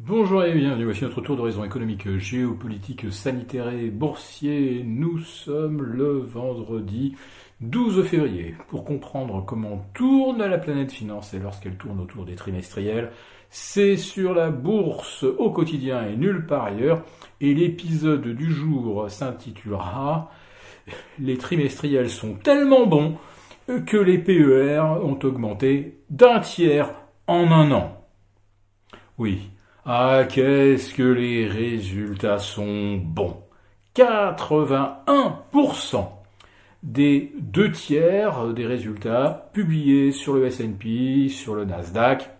Bonjour et bienvenue, voici notre tour d'horizon économique, géopolitique, sanitaire et boursier. Nous sommes le vendredi 12 février. Pour comprendre comment tourne la planète financière lorsqu'elle tourne autour des trimestriels, c'est sur la bourse au quotidien et nulle part ailleurs. Et l'épisode du jour s'intitulera Les trimestriels sont tellement bons que les PER ont augmenté d'un tiers en un an. Oui, ah, qu'est-ce que les résultats sont bons 81% des deux tiers des résultats publiés sur le S&P, sur le Nasdaq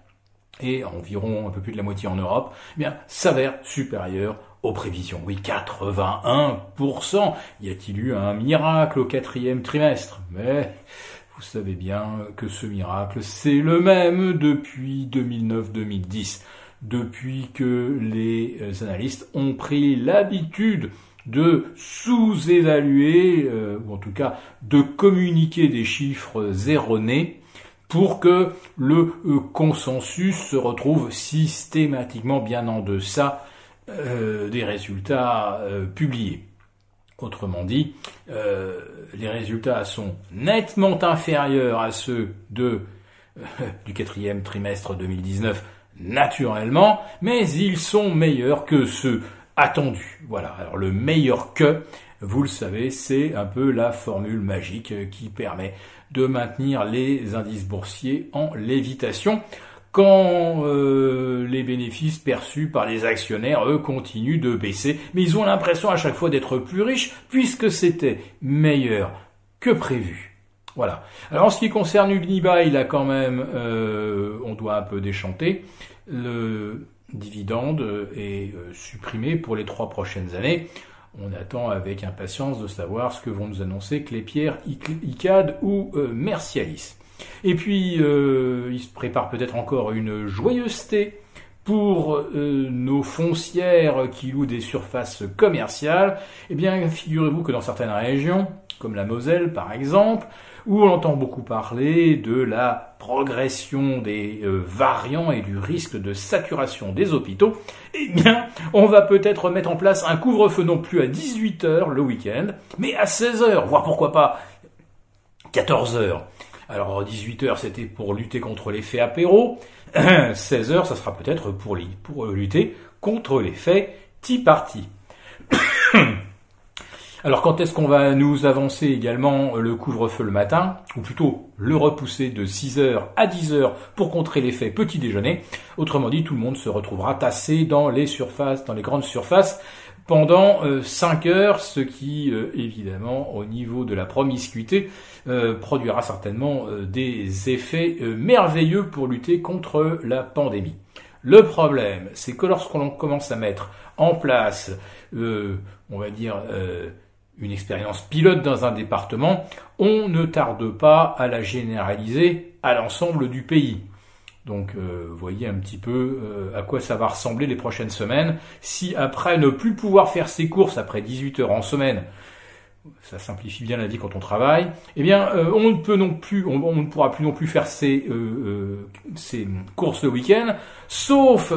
et environ un peu plus de la moitié en Europe, eh bien, s'avèrent supérieurs aux prévisions. Oui, 81%. Y a-t-il eu un miracle au quatrième trimestre? Mais vous savez bien que ce miracle, c'est le même depuis 2009-2010 depuis que les euh, analystes ont pris l'habitude de sous-évaluer, euh, ou en tout cas de communiquer des chiffres erronés, pour que le euh, consensus se retrouve systématiquement bien en deçà des résultats publiés. Autrement dit, les résultats sont nettement inférieurs à ceux de, du quatrième trimestre 2019 naturellement, mais ils sont meilleurs que ceux attendus. Voilà. Alors le meilleur que, vous le savez, c'est un peu la formule magique qui permet de maintenir les indices boursiers en lévitation quand euh, les bénéfices perçus par les actionnaires, eux, continuent de baisser, mais ils ont l'impression à chaque fois d'être plus riches puisque c'était meilleur que prévu. Voilà. Alors en ce qui concerne Ugniba, il a quand même, euh, on doit un peu déchanter, le dividende est euh, supprimé pour les trois prochaines années. On attend avec impatience de savoir ce que vont nous annoncer Clépierre, ICAD ou euh, Mercialis. Et puis, il se prépare peut-être encore une joyeuseté pour nos foncières qui louent des surfaces commerciales. Eh bien, figurez-vous que dans certaines régions, comme la Moselle par exemple, où on entend beaucoup parler de la progression des euh, variants et du risque de saturation des hôpitaux, eh bien, on va peut-être mettre en place un couvre-feu non plus à 18h le week-end, mais à 16h, voire pourquoi pas 14h. Alors 18h c'était pour lutter contre l'effet apéro, 16h ça sera peut-être pour, pour lutter contre l'effet tea party. Alors quand est-ce qu'on va nous avancer également le couvre-feu le matin, ou plutôt le repousser de 6h à 10h pour contrer l'effet petit déjeuner? Autrement dit, tout le monde se retrouvera tassé dans les surfaces, dans les grandes surfaces pendant 5 euh, heures, ce qui euh, évidemment au niveau de la promiscuité euh, produira certainement des effets merveilleux pour lutter contre la pandémie. Le problème, c'est que lorsqu'on commence à mettre en place, on va dire, une expérience pilote dans un département, on ne tarde pas à la généraliser à l'ensemble du pays. Donc euh, voyez un petit peu euh, à quoi ça va ressembler les prochaines semaines. Si après ne plus pouvoir faire ses courses après 18 heures en semaine, ça simplifie bien la vie quand on travaille, eh bien, euh, on ne peut non plus, on, ne pourra plus non plus faire ses, euh, euh, courses le week-end, sauf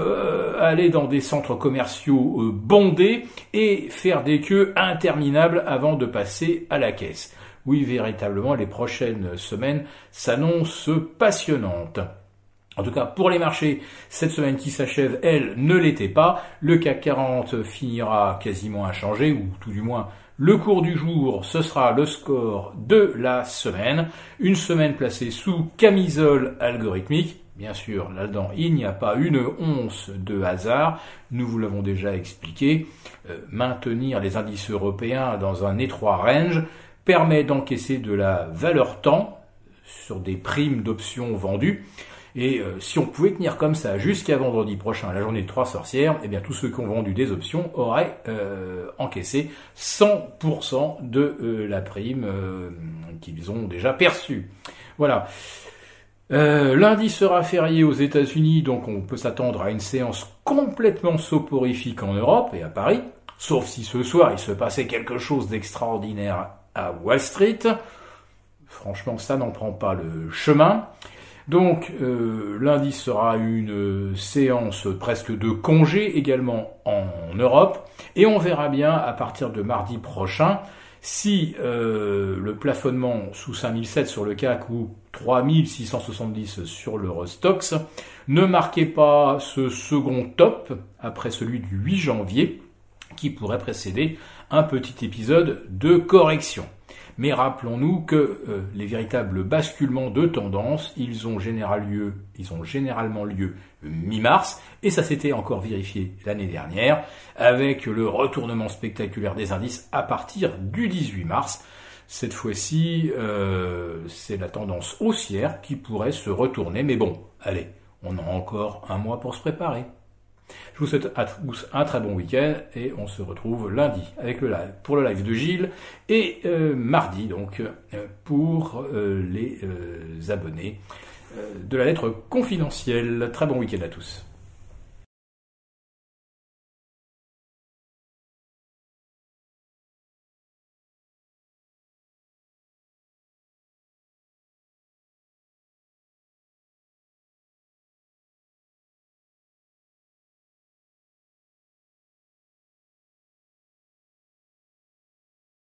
aller dans des centres commerciaux bondés et faire des queues interminables avant de passer à la caisse. Oui, véritablement, les prochaines semaines s'annoncent passionnantes. En tout cas, pour les marchés, cette semaine qui s'achève, elle ne l'était pas. Le CAC 40 finira quasiment inchangé, ou tout du moins le cours du jour, ce sera le score de la semaine. Une semaine placée sous camisole algorithmique. Bien sûr, là-dedans, il n'y a pas une once de hasard. Nous vous l'avons déjà expliqué. Euh, maintenir les indices européens dans un étroit range permet d'encaisser de la valeur temps sur des primes d'options vendues et euh, si on pouvait tenir comme ça jusqu'à vendredi prochain, la journée de trois sorcières, eh bien tous ceux qui ont vendu des options auraient euh, encaissé 100% de euh, la prime qu'ils ont déjà perçue. Voilà. lundi sera férié aux États-Unis, donc on peut s'attendre à une séance complètement soporifique en Europe et à Paris, sauf si ce soir il se passait quelque chose d'extraordinaire à Wall Street. Franchement, ça n'en prend pas le chemin. Donc euh, lundi sera une séance presque de congé également en Europe et on verra bien à partir de mardi prochain si euh, le plafonnement sous 5007 sur le CAC ou 3670 sur l'Eurostox ne marquait pas ce second top après celui du 8 janvier qui pourrait précéder un petit épisode de correction. Mais rappelons-nous que euh, les véritables basculements de tendance, ils ont, lieu, ils généralement lieu mi-mars, et ça s'était encore vérifié l'année dernière, avec le retournement spectaculaire des indices à partir du 18 mars. Cette fois-ci, euh, c'est la tendance haussière qui pourrait se retourner, mais bon, allez, on a encore un mois pour se préparer. Je vous souhaite un très bon week-end et on se retrouve lundi avec le live pour le live de Gilles et euh, mardi donc euh, pour euh, les abonnés de la lettre confidentielle. Très bon week-end à tous.